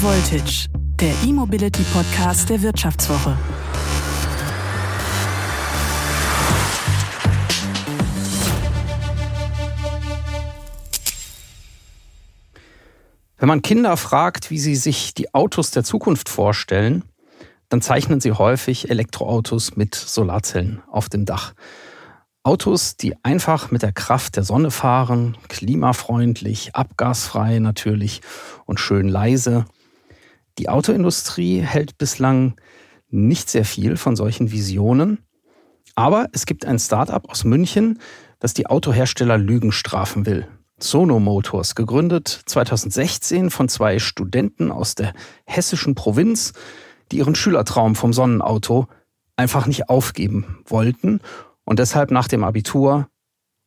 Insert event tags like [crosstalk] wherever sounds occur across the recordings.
Voltage, der E-Mobility Podcast der Wirtschaftswoche. Wenn man Kinder fragt, wie sie sich die Autos der Zukunft vorstellen, dann zeichnen sie häufig Elektroautos mit Solarzellen auf dem Dach. Autos, die einfach mit der Kraft der Sonne fahren, klimafreundlich, abgasfrei natürlich und schön leise. Die Autoindustrie hält bislang nicht sehr viel von solchen Visionen, aber es gibt ein Start-up aus München, das die Autohersteller Lügen strafen will. Sono Motors, gegründet 2016 von zwei Studenten aus der hessischen Provinz, die ihren Schülertraum vom Sonnenauto einfach nicht aufgeben wollten und deshalb nach dem Abitur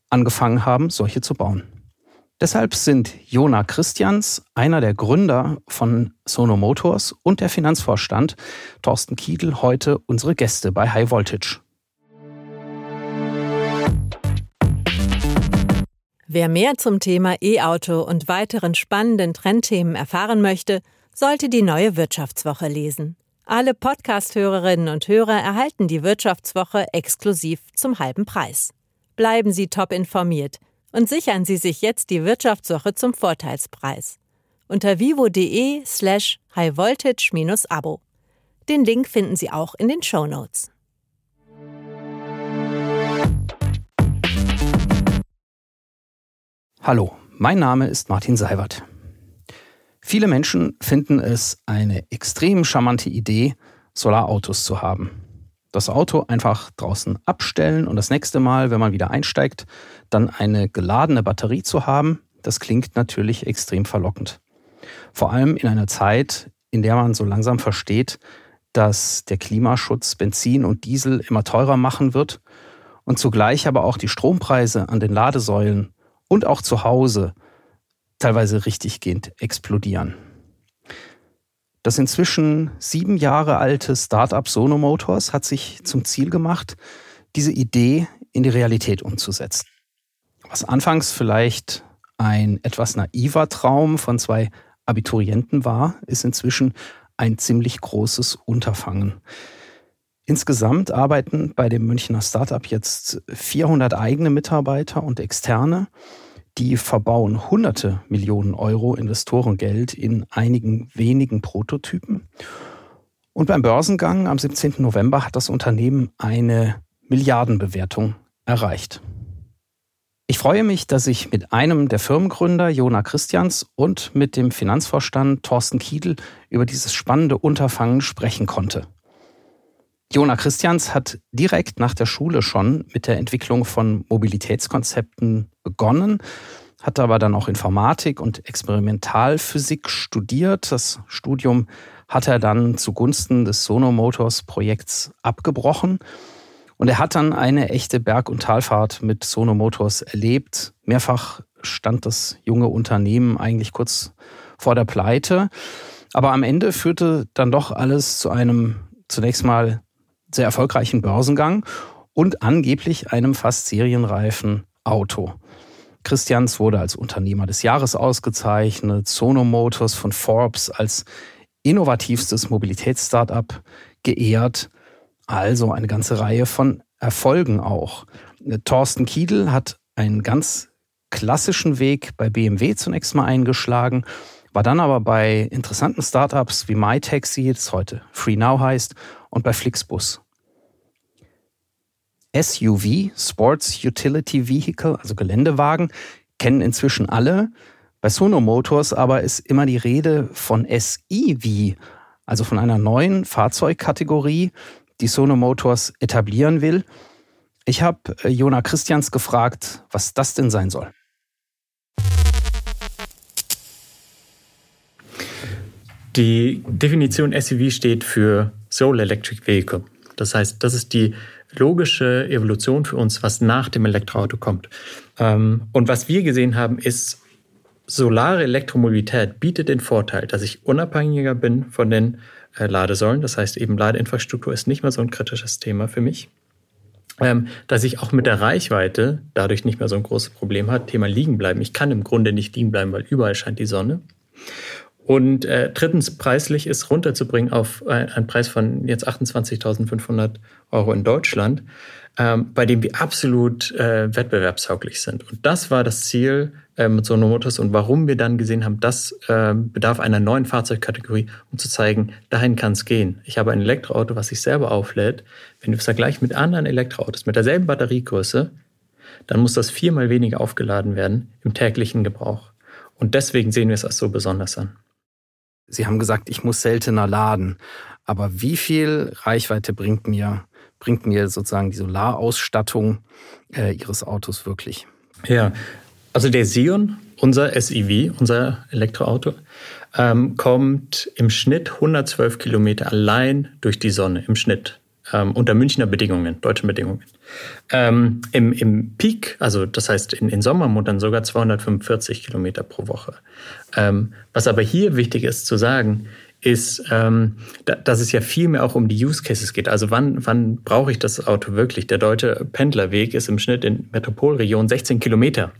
angefangen haben, solche zu bauen. Deshalb sind Jona Christians, einer der Gründer von Sono Motors und der Finanzvorstand Thorsten Kiedl heute unsere Gäste bei High Voltage. Wer mehr zum Thema E-Auto und weiteren spannenden Trendthemen erfahren möchte, sollte die neue Wirtschaftswoche lesen. Alle Podcast-Hörerinnen und Hörer erhalten die Wirtschaftswoche exklusiv zum halben Preis. Bleiben Sie top informiert und sichern Sie sich jetzt die Wirtschaftswoche zum Vorteilspreis. Unter vivo.de slash highvoltage-abo. Den Link finden Sie auch in den Show Notes. Hallo, mein Name ist Martin Seiwert. Viele Menschen finden es eine extrem charmante Idee, Solarautos zu haben. Das Auto einfach draußen abstellen und das nächste Mal, wenn man wieder einsteigt, dann eine geladene Batterie zu haben, das klingt natürlich extrem verlockend. Vor allem in einer Zeit, in der man so langsam versteht, dass der Klimaschutz Benzin und Diesel immer teurer machen wird und zugleich aber auch die Strompreise an den Ladesäulen und auch zu Hause teilweise richtiggehend explodieren. Das inzwischen sieben Jahre alte Startup Sono Motors hat sich zum Ziel gemacht, diese Idee in die Realität umzusetzen. Was anfangs vielleicht ein etwas naiver Traum von zwei Abiturienten war, ist inzwischen ein ziemlich großes Unterfangen. Insgesamt arbeiten bei dem Münchner Startup jetzt 400 eigene Mitarbeiter und externe die verbauen hunderte Millionen Euro Investorengeld in einigen wenigen Prototypen. Und beim Börsengang am 17. November hat das Unternehmen eine Milliardenbewertung erreicht. Ich freue mich, dass ich mit einem der Firmengründer, Jona Christians, und mit dem Finanzvorstand Thorsten Kiedl über dieses spannende Unterfangen sprechen konnte. Jona Christians hat direkt nach der Schule schon mit der Entwicklung von Mobilitätskonzepten begonnen, hat aber dann auch Informatik und Experimentalphysik studiert. Das Studium hat er dann zugunsten des Sono Motors Projekts abgebrochen. Und er hat dann eine echte Berg- und Talfahrt mit Sono Motors erlebt. Mehrfach stand das junge Unternehmen eigentlich kurz vor der Pleite. Aber am Ende führte dann doch alles zu einem zunächst mal sehr erfolgreichen Börsengang und angeblich einem fast serienreifen Auto. Christians wurde als Unternehmer des Jahres ausgezeichnet, Sono Motors von Forbes als innovativstes Mobilitätsstartup geehrt. Also eine ganze Reihe von Erfolgen auch. Thorsten Kiedl hat einen ganz klassischen Weg bei BMW zunächst mal eingeschlagen, war dann aber bei interessanten Startups wie MyTaxi, das heute FreeNow heißt, und bei Flixbus. SUV, Sports Utility Vehicle, also Geländewagen, kennen inzwischen alle. Bei Sono Motors aber ist immer die Rede von SEV, also von einer neuen Fahrzeugkategorie, die Sono Motors etablieren will. Ich habe äh, Jona Christians gefragt, was das denn sein soll. Die Definition SUV steht für Soul Electric Vehicle. Das heißt, das ist die logische Evolution für uns, was nach dem Elektroauto kommt. Ähm, und was wir gesehen haben, ist, solare Elektromobilität bietet den Vorteil, dass ich unabhängiger bin von den äh, Ladesäulen. Das heißt, eben Ladeinfrastruktur ist nicht mehr so ein kritisches Thema für mich. Ähm, dass ich auch mit der Reichweite dadurch nicht mehr so ein großes Problem hat. Thema liegen bleiben. Ich kann im Grunde nicht liegen bleiben, weil überall scheint die Sonne. Und äh, drittens, preislich ist runterzubringen auf einen Preis von jetzt 28.500 Euro in Deutschland, ähm, bei dem wir absolut äh, wettbewerbshauglich sind. Und das war das Ziel äh, mit Sono Motors und warum wir dann gesehen haben, das äh, bedarf einer neuen Fahrzeugkategorie, um zu zeigen, dahin kann es gehen. Ich habe ein Elektroauto, was sich selber auflädt. Wenn du es vergleichst mit anderen Elektroautos mit derselben Batteriegröße, dann muss das viermal weniger aufgeladen werden im täglichen Gebrauch. Und deswegen sehen wir es als so besonders an. Sie haben gesagt, ich muss seltener laden. Aber wie viel Reichweite bringt mir, bringt mir sozusagen die Solarausstattung äh, Ihres Autos wirklich? Ja, also der Sion, unser SEV, unser Elektroauto, ähm, kommt im Schnitt 112 Kilometer allein durch die Sonne, im Schnitt ähm, unter Münchner Bedingungen, deutschen Bedingungen. Ähm, im, Im Peak, also das heißt in, in Sommermonaten sogar 245 Kilometer pro Woche. Ähm, was aber hier wichtig ist zu sagen, ist, ähm, da, dass es ja viel mehr auch um die Use Cases geht. Also wann, wann brauche ich das Auto wirklich? Der deutsche Pendlerweg ist im Schnitt in Metropolregionen 16 Kilometer.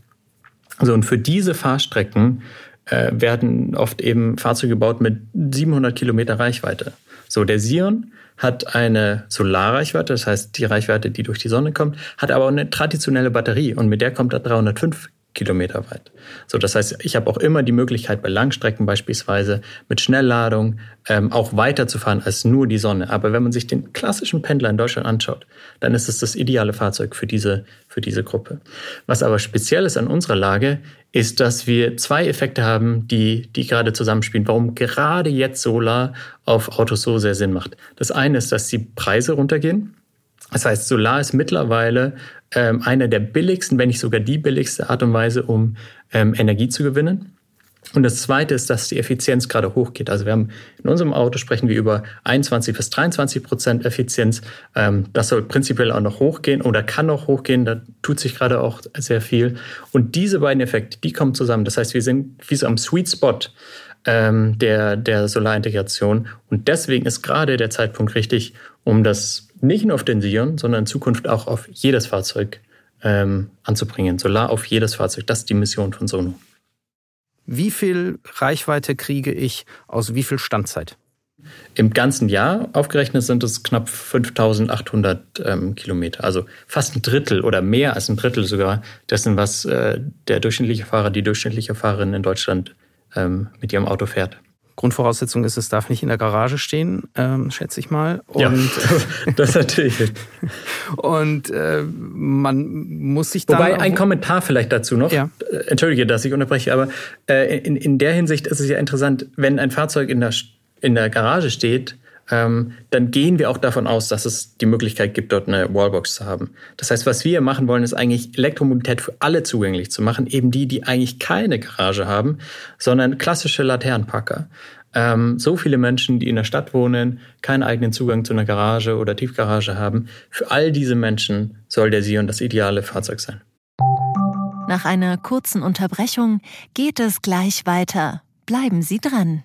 So, und für diese Fahrstrecken äh, werden oft eben Fahrzeuge gebaut mit 700 Kilometer Reichweite. So, der Sion hat eine Solarreichweite, das heißt die Reichweite, die durch die Sonne kommt, hat aber auch eine traditionelle Batterie und mit der kommt er 305 Kilometer weit. So, das heißt, ich habe auch immer die Möglichkeit, bei Langstrecken beispielsweise mit Schnellladung ähm, auch weiterzufahren als nur die Sonne. Aber wenn man sich den klassischen Pendler in Deutschland anschaut, dann ist es das ideale Fahrzeug für diese, für diese Gruppe. Was aber speziell ist an unserer Lage, ist, dass wir zwei Effekte haben, die, die gerade zusammenspielen, warum gerade jetzt Solar auf Autos so sehr Sinn macht. Das eine ist, dass die Preise runtergehen. Das heißt, Solar ist mittlerweile ähm, eine der billigsten, wenn nicht sogar die billigste Art und Weise, um ähm, Energie zu gewinnen. Und das Zweite ist, dass die Effizienz gerade hochgeht. Also wir haben in unserem Auto sprechen wir über 21 bis 23 Prozent Effizienz. Ähm, das soll prinzipiell auch noch hochgehen oder kann noch hochgehen. Da tut sich gerade auch sehr viel. Und diese beiden Effekte, die kommen zusammen. Das heißt, wir sind wie so am Sweet Spot ähm, der, der Solarintegration. Und deswegen ist gerade der Zeitpunkt richtig, um das nicht nur auf den Sion, sondern in Zukunft auch auf jedes Fahrzeug ähm, anzubringen. Solar auf jedes Fahrzeug. Das ist die Mission von Sono. Wie viel Reichweite kriege ich aus wie viel Standzeit? Im ganzen Jahr aufgerechnet sind es knapp 5800 ähm, Kilometer, also fast ein Drittel oder mehr als ein Drittel sogar dessen, was äh, der durchschnittliche Fahrer, die durchschnittliche Fahrerin in Deutschland ähm, mit ihrem Auto fährt. Grundvoraussetzung ist, es darf nicht in der Garage stehen, ähm, schätze ich mal. Und, ja, [laughs] das natürlich. und äh, man muss sich dann. Wobei ein Kommentar vielleicht dazu noch. Ja. Äh, entschuldige, dass ich unterbreche, aber äh, in, in der Hinsicht ist es ja interessant, wenn ein Fahrzeug in der, in der Garage steht, ähm, dann gehen wir auch davon aus, dass es die Möglichkeit gibt, dort eine Wallbox zu haben. Das heißt, was wir machen wollen, ist eigentlich Elektromobilität für alle zugänglich zu machen, eben die, die eigentlich keine Garage haben, sondern klassische Laternenpacker. Ähm, so viele Menschen, die in der Stadt wohnen, keinen eigenen Zugang zu einer Garage oder Tiefgarage haben, für all diese Menschen soll der Sion das ideale Fahrzeug sein. Nach einer kurzen Unterbrechung geht es gleich weiter. Bleiben Sie dran.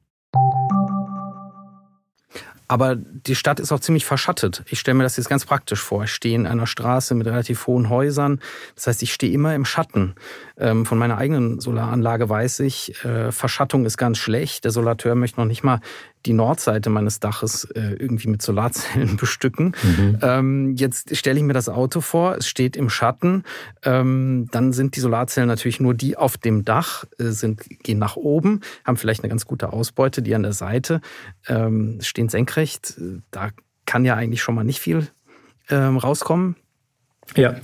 Aber die Stadt ist auch ziemlich verschattet. Ich stelle mir das jetzt ganz praktisch vor. Ich stehe in einer Straße mit relativ hohen Häusern. Das heißt, ich stehe immer im Schatten. Ähm, von meiner eigenen Solaranlage weiß ich, äh, Verschattung ist ganz schlecht. Der Solateur möchte noch nicht mal die Nordseite meines Daches äh, irgendwie mit Solarzellen [laughs] bestücken. Mhm. Ähm, jetzt stelle ich mir das Auto vor, es steht im Schatten. Ähm, dann sind die Solarzellen natürlich nur die auf dem Dach, äh, sind, gehen nach oben, haben vielleicht eine ganz gute Ausbeute, die an der Seite stehen senkrecht. Da kann ja eigentlich schon mal nicht viel ähm, rauskommen. Ja.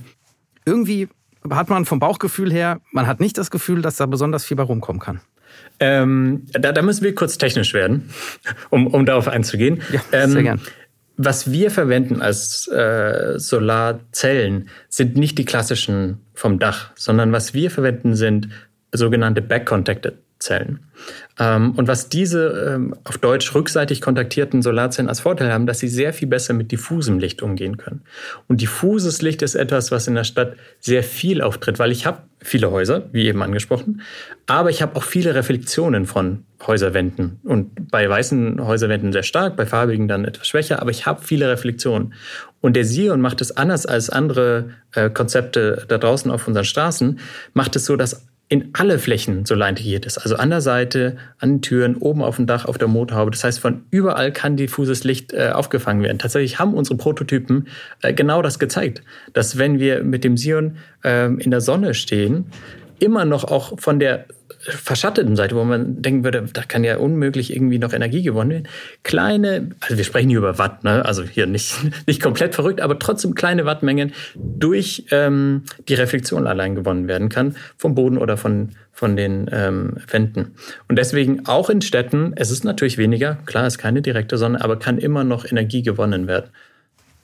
Irgendwie hat man vom Bauchgefühl her, man hat nicht das Gefühl, dass da besonders viel bei rumkommen kann. Ähm, da, da, müssen wir kurz technisch werden, um, um darauf einzugehen. Ja, sehr ähm, gern. Was wir verwenden als äh, Solarzellen sind nicht die klassischen vom Dach, sondern was wir verwenden sind sogenannte Back-Contacted Zellen. Ähm, und was diese ähm, auf Deutsch rückseitig kontaktierten Solarzellen als Vorteil haben, dass sie sehr viel besser mit diffusem Licht umgehen können. Und diffuses Licht ist etwas, was in der Stadt sehr viel auftritt, weil ich habe viele Häuser, wie eben angesprochen, aber ich habe auch viele Reflexionen von Häuserwänden. Und bei weißen Häuserwänden sehr stark, bei farbigen dann etwas schwächer, aber ich habe viele Reflexionen. Und der Sion macht es anders als andere äh, Konzepte da draußen auf unseren Straßen, macht es so, dass in alle Flächen Solar integriert ist. Also an der Seite, an den Türen, oben auf dem Dach, auf der Motorhaube. Das heißt, von überall kann diffuses Licht äh, aufgefangen werden. Tatsächlich haben unsere Prototypen äh, genau das gezeigt, dass wenn wir mit dem Sion äh, in der Sonne stehen, immer noch auch von der verschatteten Seite, wo man denken würde, da kann ja unmöglich irgendwie noch Energie gewonnen werden. Kleine, also wir sprechen hier über Watt, ne? also hier nicht, [laughs] nicht komplett verrückt, aber trotzdem kleine Wattmengen durch ähm, die Reflexion allein gewonnen werden kann, vom Boden oder von, von den ähm, Wänden. Und deswegen auch in Städten, es ist natürlich weniger, klar, ist keine direkte Sonne, aber kann immer noch Energie gewonnen werden.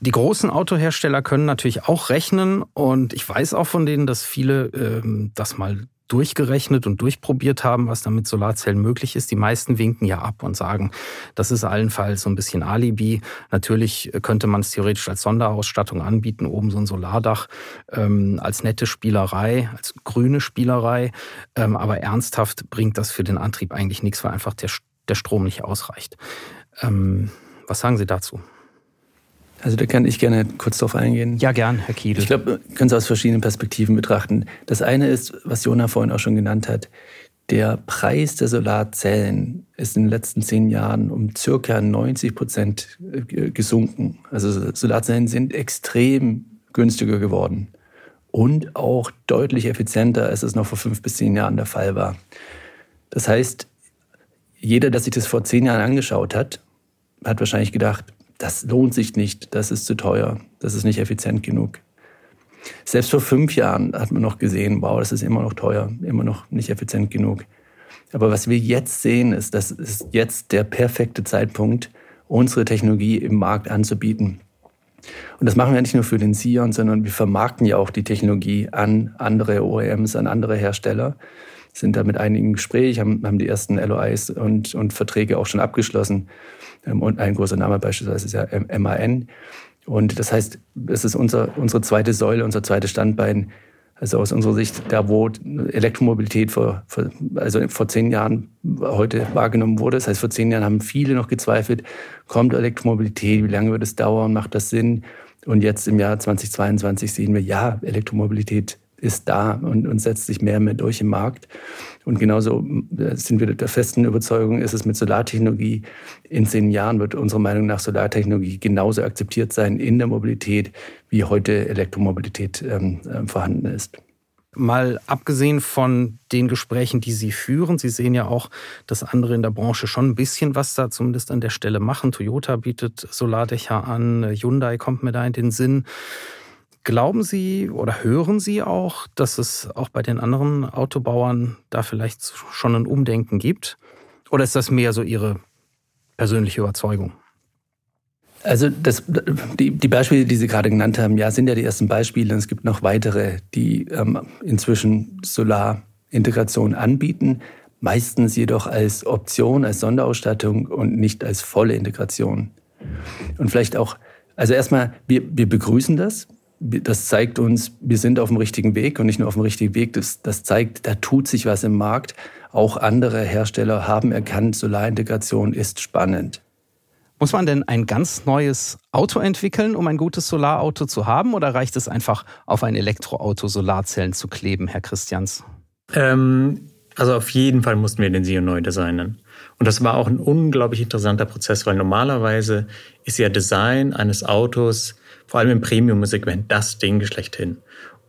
Die großen Autohersteller können natürlich auch rechnen und ich weiß auch von denen, dass viele ähm, das mal durchgerechnet und durchprobiert haben, was da mit Solarzellen möglich ist. Die meisten winken ja ab und sagen, das ist allenfalls so ein bisschen Alibi. Natürlich könnte man es theoretisch als Sonderausstattung anbieten, oben so ein Solardach, ähm, als nette Spielerei, als grüne Spielerei. Ähm, aber ernsthaft bringt das für den Antrieb eigentlich nichts, weil einfach der, der Strom nicht ausreicht. Ähm, was sagen Sie dazu? Also da kann ich gerne kurz drauf eingehen. Ja, gern, Herr Kiedel. Ich glaube, wir können es aus verschiedenen Perspektiven betrachten. Das eine ist, was Jona vorhin auch schon genannt hat, der Preis der Solarzellen ist in den letzten zehn Jahren um circa 90 Prozent äh, gesunken. Also Solarzellen sind extrem günstiger geworden und auch deutlich effizienter, als es noch vor fünf bis zehn Jahren der Fall war. Das heißt, jeder, der sich das vor zehn Jahren angeschaut hat, hat wahrscheinlich gedacht, das lohnt sich nicht, das ist zu teuer, das ist nicht effizient genug. Selbst vor fünf Jahren hat man noch gesehen, wow, das ist immer noch teuer, immer noch nicht effizient genug. Aber was wir jetzt sehen, ist, das ist jetzt der perfekte Zeitpunkt, unsere Technologie im Markt anzubieten. Und das machen wir nicht nur für den Sion, sondern wir vermarkten ja auch die Technologie an andere OEMs, an andere Hersteller. Sind da mit einigen Gesprächen, haben, haben die ersten LOIs und, und Verträge auch schon abgeschlossen. Ähm, und ein großer Name beispielsweise ist ja MAN. Und das heißt, es ist unser, unsere zweite Säule, unser zweites Standbein. Also aus unserer Sicht, da wo Elektromobilität vor, vor, also vor zehn Jahren heute wahrgenommen wurde. Das heißt, vor zehn Jahren haben viele noch gezweifelt, kommt Elektromobilität, wie lange wird es dauern, macht das Sinn? Und jetzt im Jahr 2022 sehen wir, ja, Elektromobilität ist da und, und setzt sich mehr und mehr durch im Markt. Und genauso äh, sind wir der festen Überzeugung, ist es mit Solartechnologie. In zehn Jahren wird unserer Meinung nach Solartechnologie genauso akzeptiert sein in der Mobilität, wie heute Elektromobilität ähm, äh, vorhanden ist. Mal abgesehen von den Gesprächen, die Sie führen, Sie sehen ja auch, dass andere in der Branche schon ein bisschen was da zumindest an der Stelle machen. Toyota bietet Solardächer an, Hyundai kommt mir da in den Sinn. Glauben Sie oder hören Sie auch, dass es auch bei den anderen Autobauern da vielleicht schon ein Umdenken gibt? Oder ist das mehr so Ihre persönliche Überzeugung? Also das, die, die, Beispiele, die Sie gerade genannt haben, ja, sind ja die ersten Beispiele. Es gibt noch weitere, die ähm, inzwischen Solarintegration anbieten, meistens jedoch als Option, als Sonderausstattung und nicht als volle Integration. Und vielleicht auch, also erstmal, wir, wir begrüßen das das zeigt uns, wir sind auf dem richtigen Weg und nicht nur auf dem richtigen Weg. Das, das zeigt, da tut sich was im Markt. Auch andere Hersteller haben erkannt, Solarintegration ist spannend. Muss man denn ein ganz neues Auto entwickeln, um ein gutes Solarauto zu haben? Oder reicht es einfach, auf ein Elektroauto Solarzellen zu kleben, Herr Christians? Ähm, also auf jeden Fall mussten wir den Sion neu designen. Und das war auch ein unglaublich interessanter Prozess, weil normalerweise ist ja Design eines Autos vor allem im Premium-Segment das Ding schlechthin.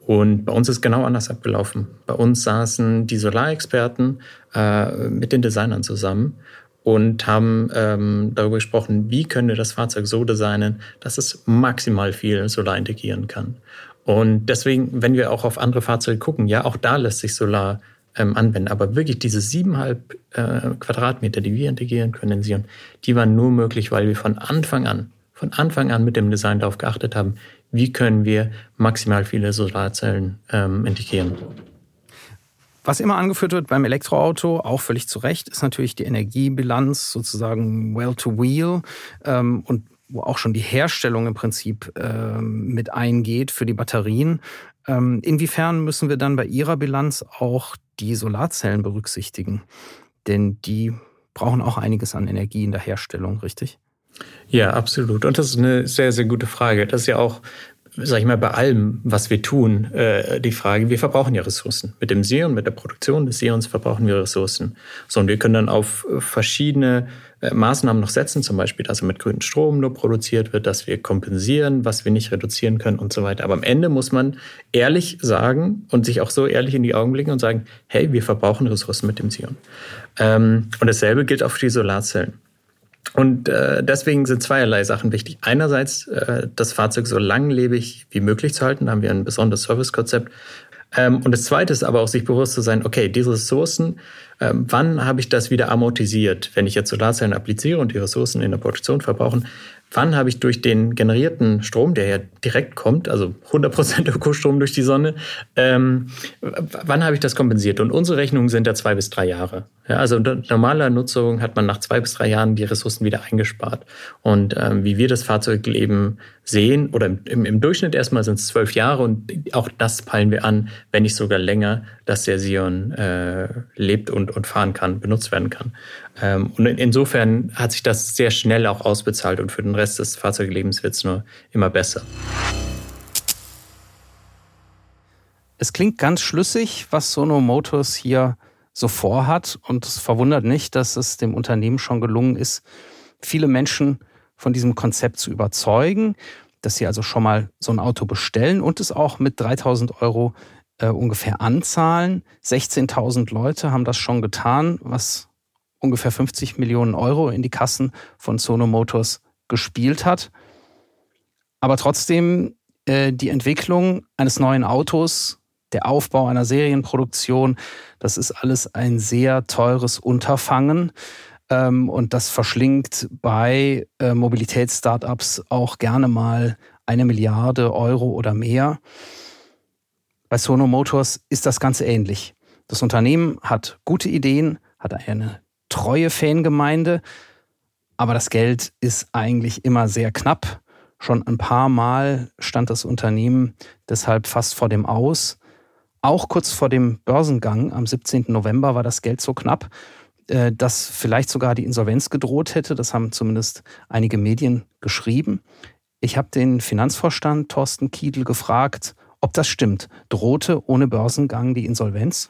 Und bei uns ist genau anders abgelaufen. Bei uns saßen die Solarexperten äh, mit den Designern zusammen und haben ähm, darüber gesprochen, wie können wir das Fahrzeug so designen, dass es maximal viel Solar integrieren kann. Und deswegen, wenn wir auch auf andere Fahrzeuge gucken, ja, auch da lässt sich Solar ähm, anwenden. Aber wirklich diese siebeneinhalb äh, Quadratmeter, die wir integrieren können in Sion, die waren nur möglich, weil wir von Anfang an, von Anfang an mit dem Design darauf geachtet haben, wie können wir maximal viele Solarzellen ähm, integrieren. Was immer angeführt wird beim Elektroauto, auch völlig zu Recht, ist natürlich die Energiebilanz, sozusagen Well-to-Wheel ähm, und wo auch schon die Herstellung im Prinzip ähm, mit eingeht für die Batterien. Ähm, inwiefern müssen wir dann bei Ihrer Bilanz auch die Solarzellen berücksichtigen? Denn die brauchen auch einiges an Energie in der Herstellung, richtig? Ja, absolut. Und das ist eine sehr, sehr gute Frage. Das ist ja auch sag ich mal, bei allem, was wir tun, äh, die Frage, wir verbrauchen ja Ressourcen. Mit dem Seon, mit der Produktion des Seons verbrauchen wir Ressourcen. So, und wir können dann auf verschiedene äh, Maßnahmen noch setzen, zum Beispiel, dass er mit grünem Strom nur produziert wird, dass wir kompensieren, was wir nicht reduzieren können und so weiter. Aber am Ende muss man ehrlich sagen und sich auch so ehrlich in die Augen blicken und sagen, hey, wir verbrauchen Ressourcen mit dem Seon. Ähm, und dasselbe gilt auch für die Solarzellen. Und äh, deswegen sind zweierlei Sachen wichtig. Einerseits äh, das Fahrzeug so langlebig wie möglich zu halten, da haben wir ein besonderes Servicekonzept. Ähm, und das Zweite ist aber auch sich bewusst zu sein, okay, diese Ressourcen, ähm, wann habe ich das wieder amortisiert? Wenn ich jetzt Solarzellen appliziere und die Ressourcen in der Produktion verbrauchen, wann habe ich durch den generierten Strom, der ja direkt kommt, also 100% Ökostrom durch die Sonne, ähm, wann habe ich das kompensiert? Und unsere Rechnungen sind ja zwei bis drei Jahre. Ja, also unter normaler Nutzung hat man nach zwei bis drei Jahren die Ressourcen wieder eingespart. Und ähm, wie wir das Fahrzeugleben sehen, oder im, im Durchschnitt erstmal sind es zwölf Jahre und auch das peilen wir an, wenn nicht sogar länger, dass der Sion äh, lebt und, und fahren kann, benutzt werden kann. Ähm, und insofern hat sich das sehr schnell auch ausbezahlt und für den Rest des Fahrzeuglebens wird es nur immer besser. Es klingt ganz schlüssig, was Sono Motors hier so vorhat. Und es verwundert nicht, dass es dem Unternehmen schon gelungen ist, viele Menschen von diesem Konzept zu überzeugen, dass sie also schon mal so ein Auto bestellen und es auch mit 3000 Euro äh, ungefähr anzahlen. 16.000 Leute haben das schon getan, was ungefähr 50 Millionen Euro in die Kassen von Sono Motors gespielt hat. Aber trotzdem äh, die Entwicklung eines neuen Autos, der Aufbau einer Serienproduktion, das ist alles ein sehr teures Unterfangen. Ähm, und das verschlingt bei äh, Mobilitätsstartups auch gerne mal eine Milliarde Euro oder mehr. Bei Sono Motors ist das Ganze ähnlich. Das Unternehmen hat gute Ideen, hat eine treue Fangemeinde, aber das Geld ist eigentlich immer sehr knapp. Schon ein paar Mal stand das Unternehmen deshalb fast vor dem Aus. Auch kurz vor dem Börsengang am 17. November war das Geld so knapp, äh, dass vielleicht sogar die Insolvenz gedroht hätte. Das haben zumindest einige Medien geschrieben. Ich habe den Finanzvorstand Thorsten Kiedl gefragt, ob das stimmt. Drohte ohne Börsengang die Insolvenz?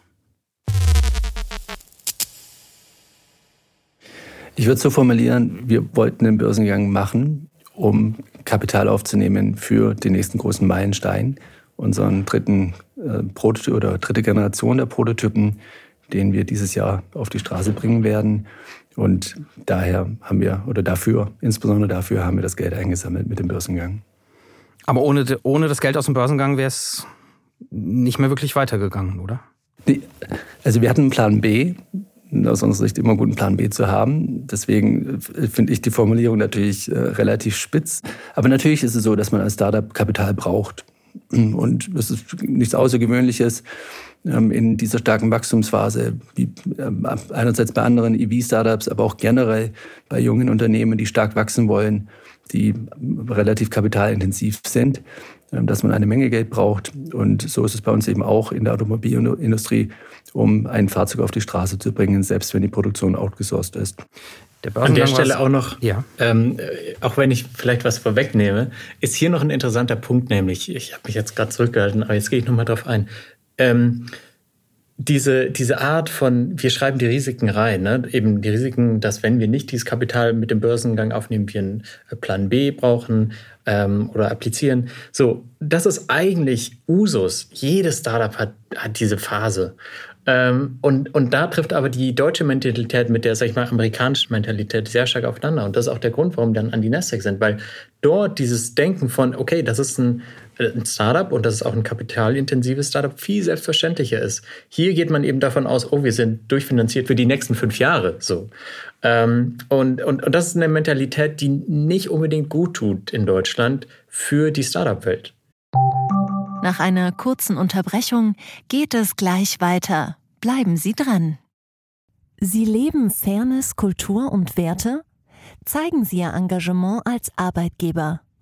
Ich würde so formulieren, wir wollten den Börsengang machen, um Kapital aufzunehmen für den nächsten großen Meilenstein, unseren dritten äh, Prototyp oder dritte Generation der Prototypen, den wir dieses Jahr auf die Straße bringen werden. Und daher haben wir, oder dafür, insbesondere dafür haben wir das Geld eingesammelt mit dem Börsengang. Aber ohne, ohne das Geld aus dem Börsengang wäre es nicht mehr wirklich weitergegangen, oder? Also wir hatten einen Plan B, aus unserer Sicht immer gut, einen Plan B zu haben. Deswegen äh, finde ich die Formulierung natürlich äh, relativ spitz. Aber natürlich ist es so, dass man als Startup Kapital braucht. Und das ist nichts Außergewöhnliches ähm, in dieser starken Wachstumsphase, wie äh, einerseits bei anderen EV-Startups, aber auch generell bei jungen Unternehmen, die stark wachsen wollen, die relativ kapitalintensiv sind, dass man eine Menge Geld braucht. Und so ist es bei uns eben auch in der Automobilindustrie, um ein Fahrzeug auf die Straße zu bringen, selbst wenn die Produktion outgesourced ist. Der An der Stelle auch noch, ja. ähm, äh, auch wenn ich vielleicht was vorwegnehme, ist hier noch ein interessanter Punkt, nämlich, ich habe mich jetzt gerade zurückgehalten, aber jetzt gehe ich nochmal drauf ein. Ähm, diese, diese Art von, wir schreiben die Risiken rein, ne? eben die Risiken, dass wenn wir nicht dieses Kapital mit dem Börsengang aufnehmen, wir einen äh, Plan B brauchen ähm, oder applizieren. So, das ist eigentlich Usus. Jedes Startup hat, hat diese Phase. Ähm, und, und da trifft aber die deutsche Mentalität mit der, sag ich mal, amerikanischen Mentalität sehr stark aufeinander. Und das ist auch der Grund, warum wir dann an die Nasdaq sind, weil dort dieses Denken von, okay, das ist ein ein Startup und das ist auch ein kapitalintensives Startup viel selbstverständlicher ist. Hier geht man eben davon aus, oh, wir sind durchfinanziert für die nächsten fünf Jahre. So. Ähm, und, und, und das ist eine Mentalität, die nicht unbedingt gut tut in Deutschland für die Startup-Welt. Nach einer kurzen Unterbrechung geht es gleich weiter. Bleiben Sie dran. Sie leben Fairness, Kultur und Werte? Zeigen Sie Ihr Engagement als Arbeitgeber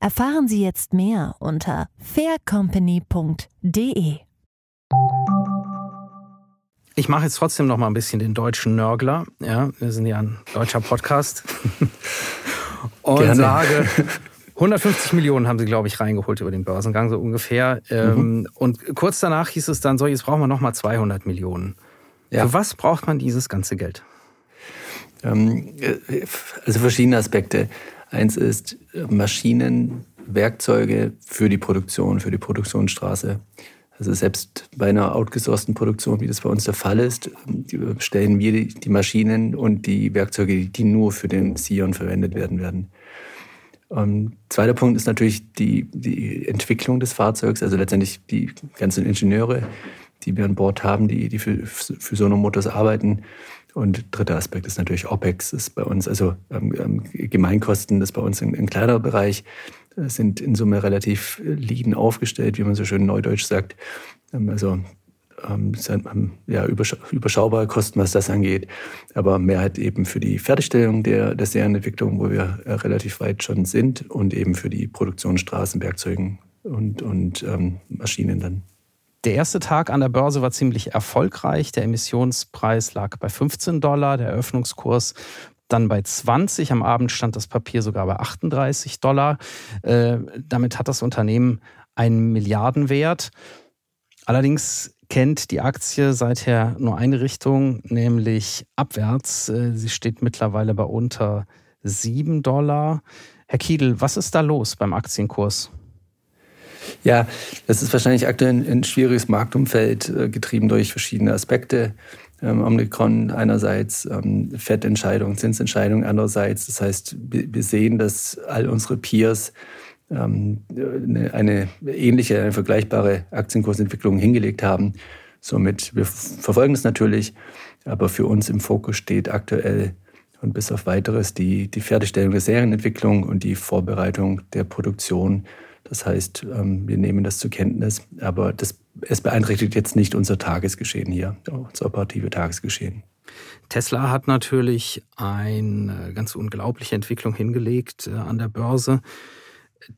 Erfahren Sie jetzt mehr unter faircompany.de. Ich mache jetzt trotzdem noch mal ein bisschen den deutschen Nörgler. Ja, wir sind ja ein deutscher Podcast. [laughs] Und Gerne. sage, 150 Millionen haben sie, glaube ich, reingeholt über den Börsengang, so ungefähr. Ähm, mhm. Und kurz danach hieß es dann so, jetzt brauchen wir noch mal 200 Millionen. Ja. Für was braucht man dieses ganze Geld? Ähm, äh, also verschiedene Aspekte. Eins ist Maschinen, Werkzeuge für die Produktion, für die Produktionsstraße. Also selbst bei einer outgesourcten Produktion, wie das bei uns der Fall ist, stellen wir die Maschinen und die Werkzeuge, die nur für den Sion verwendet werden werden. Ähm, zweiter Punkt ist natürlich die, die Entwicklung des Fahrzeugs, also letztendlich die ganzen Ingenieure, die wir an Bord haben, die, die für, für Motors arbeiten. Und dritter Aspekt ist natürlich OPEX, ist bei uns, also ähm, ähm Gemeinkosten, das ist bei uns ein, ein kleinerer Bereich, äh, sind in Summe relativ lean aufgestellt, wie man so schön neudeutsch sagt. Ähm, also ähm, ähm, ja, überschaubare Kosten, was das angeht. Aber Mehrheit eben für die Fertigstellung der, der Serienentwicklung, wo wir äh, relativ weit schon sind, und eben für die Produktion Straßenwerkzeugen und, und ähm, Maschinen dann. Der erste Tag an der Börse war ziemlich erfolgreich. Der Emissionspreis lag bei 15 Dollar, der Eröffnungskurs dann bei 20. Am Abend stand das Papier sogar bei 38 Dollar. Äh, damit hat das Unternehmen einen Milliardenwert. Allerdings kennt die Aktie seither nur eine Richtung, nämlich abwärts. Äh, sie steht mittlerweile bei unter 7 Dollar. Herr Kiedel, was ist da los beim Aktienkurs? Ja, das ist wahrscheinlich aktuell ein schwieriges Marktumfeld, äh, getrieben durch verschiedene Aspekte. Ähm, Omikron einerseits, ähm, Fettentscheidung, Zinsentscheidung andererseits. Das heißt, wir sehen, dass all unsere Peers ähm, eine, eine ähnliche, eine vergleichbare Aktienkursentwicklung hingelegt haben. Somit, wir verfolgen es natürlich, aber für uns im Fokus steht aktuell und bis auf weiteres die, die Fertigstellung der Serienentwicklung und die Vorbereitung der Produktion das heißt, ähm, wir nehmen das zur Kenntnis, aber das, es beeinträchtigt jetzt nicht unser Tagesgeschehen hier, unser operative Tagesgeschehen. Tesla hat natürlich eine ganz unglaubliche Entwicklung hingelegt äh, an der Börse.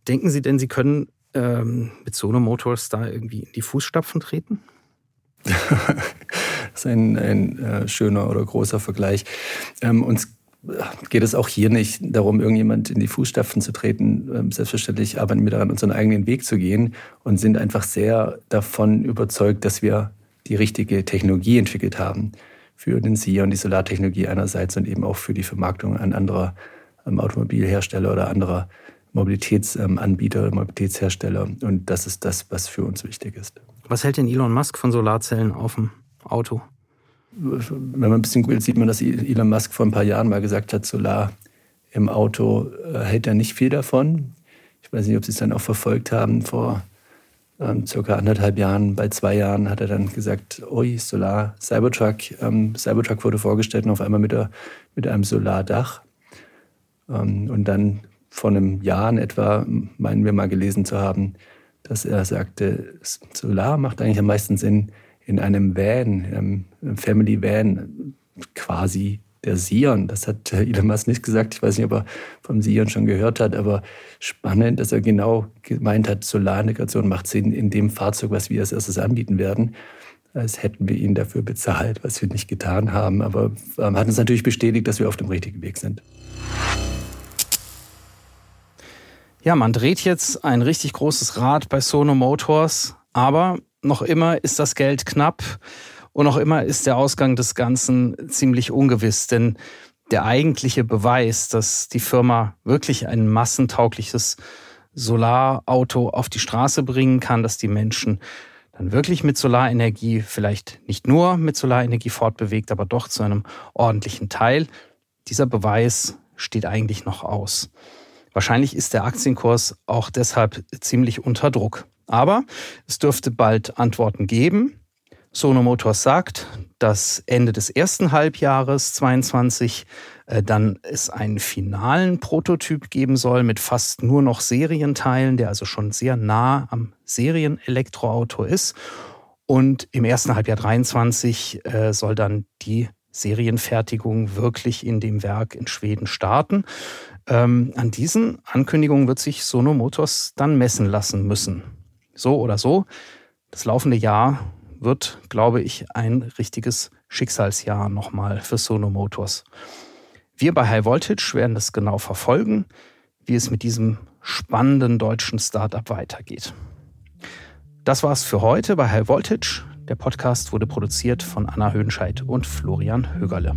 Denken Sie denn, Sie können ähm, mit Sono Motors da irgendwie in die Fußstapfen treten? [laughs] das ist ein, ein äh, schöner oder großer Vergleich. Ähm, uns geht es auch hier nicht darum, irgendjemand in die Fußstapfen zu treten. Ähm, selbstverständlich arbeiten wir daran, unseren eigenen Weg zu gehen und sind einfach sehr davon überzeugt, dass wir die richtige Technologie entwickelt haben für den SIA und die Solartechnologie einerseits und eben auch für die Vermarktung an anderer ähm, Automobilhersteller oder anderer Mobilitätsanbieter, Mobilitätshersteller. Und das ist das, was für uns wichtig ist. Was hält denn Elon Musk von Solarzellen auf dem Auto? Wenn man ein bisschen googelt, sieht man, dass Elon Musk vor ein paar Jahren mal gesagt hat, Solar im Auto äh, hält er nicht viel davon. Ich weiß nicht, ob Sie es dann auch verfolgt haben. Vor ähm, circa anderthalb Jahren, bei zwei Jahren hat er dann gesagt, ui, Solar, Cybertruck. Ähm, Cybertruck wurde vorgestellt und auf einmal mit, der, mit einem Solardach. Ähm, und dann vor einem Jahr in etwa, meinen wir mal gelesen zu haben, dass er sagte, Solar macht eigentlich am meisten Sinn, in einem Van, in einem Family Van, quasi der Sion. Das hat [laughs] Elon Musk nicht gesagt. Ich weiß nicht, ob er vom Sion schon gehört hat, aber spannend, dass er genau gemeint hat, Solarintegration macht Sinn in dem Fahrzeug, was wir als erstes anbieten werden. Als hätten wir ihn dafür bezahlt, was wir nicht getan haben. Aber ähm, hat uns natürlich bestätigt, dass wir auf dem richtigen Weg sind. Ja, man dreht jetzt ein richtig großes Rad bei Sono Motors Aber noch immer ist das Geld knapp und noch immer ist der Ausgang des Ganzen ziemlich ungewiss, denn der eigentliche Beweis, dass die Firma wirklich ein massentaugliches Solarauto auf die Straße bringen kann, dass die Menschen dann wirklich mit Solarenergie, vielleicht nicht nur mit Solarenergie fortbewegt, aber doch zu einem ordentlichen Teil, dieser Beweis steht eigentlich noch aus. Wahrscheinlich ist der Aktienkurs auch deshalb ziemlich unter Druck. Aber es dürfte bald Antworten geben. Sono Motors sagt, dass Ende des ersten Halbjahres 22 äh, dann es einen finalen Prototyp geben soll mit fast nur noch Serienteilen, der also schon sehr nah am Serienelektroauto ist. Und im ersten Halbjahr 23 äh, soll dann die Serienfertigung wirklich in dem Werk in Schweden starten. Ähm, an diesen Ankündigungen wird sich Sono Motors dann messen lassen müssen. So oder so, das laufende Jahr wird, glaube ich, ein richtiges Schicksalsjahr nochmal für Sono Motors. Wir bei High Voltage werden das genau verfolgen, wie es mit diesem spannenden deutschen Startup weitergeht. Das war's für heute bei High Voltage. Der Podcast wurde produziert von Anna Höhenscheid und Florian Högerle.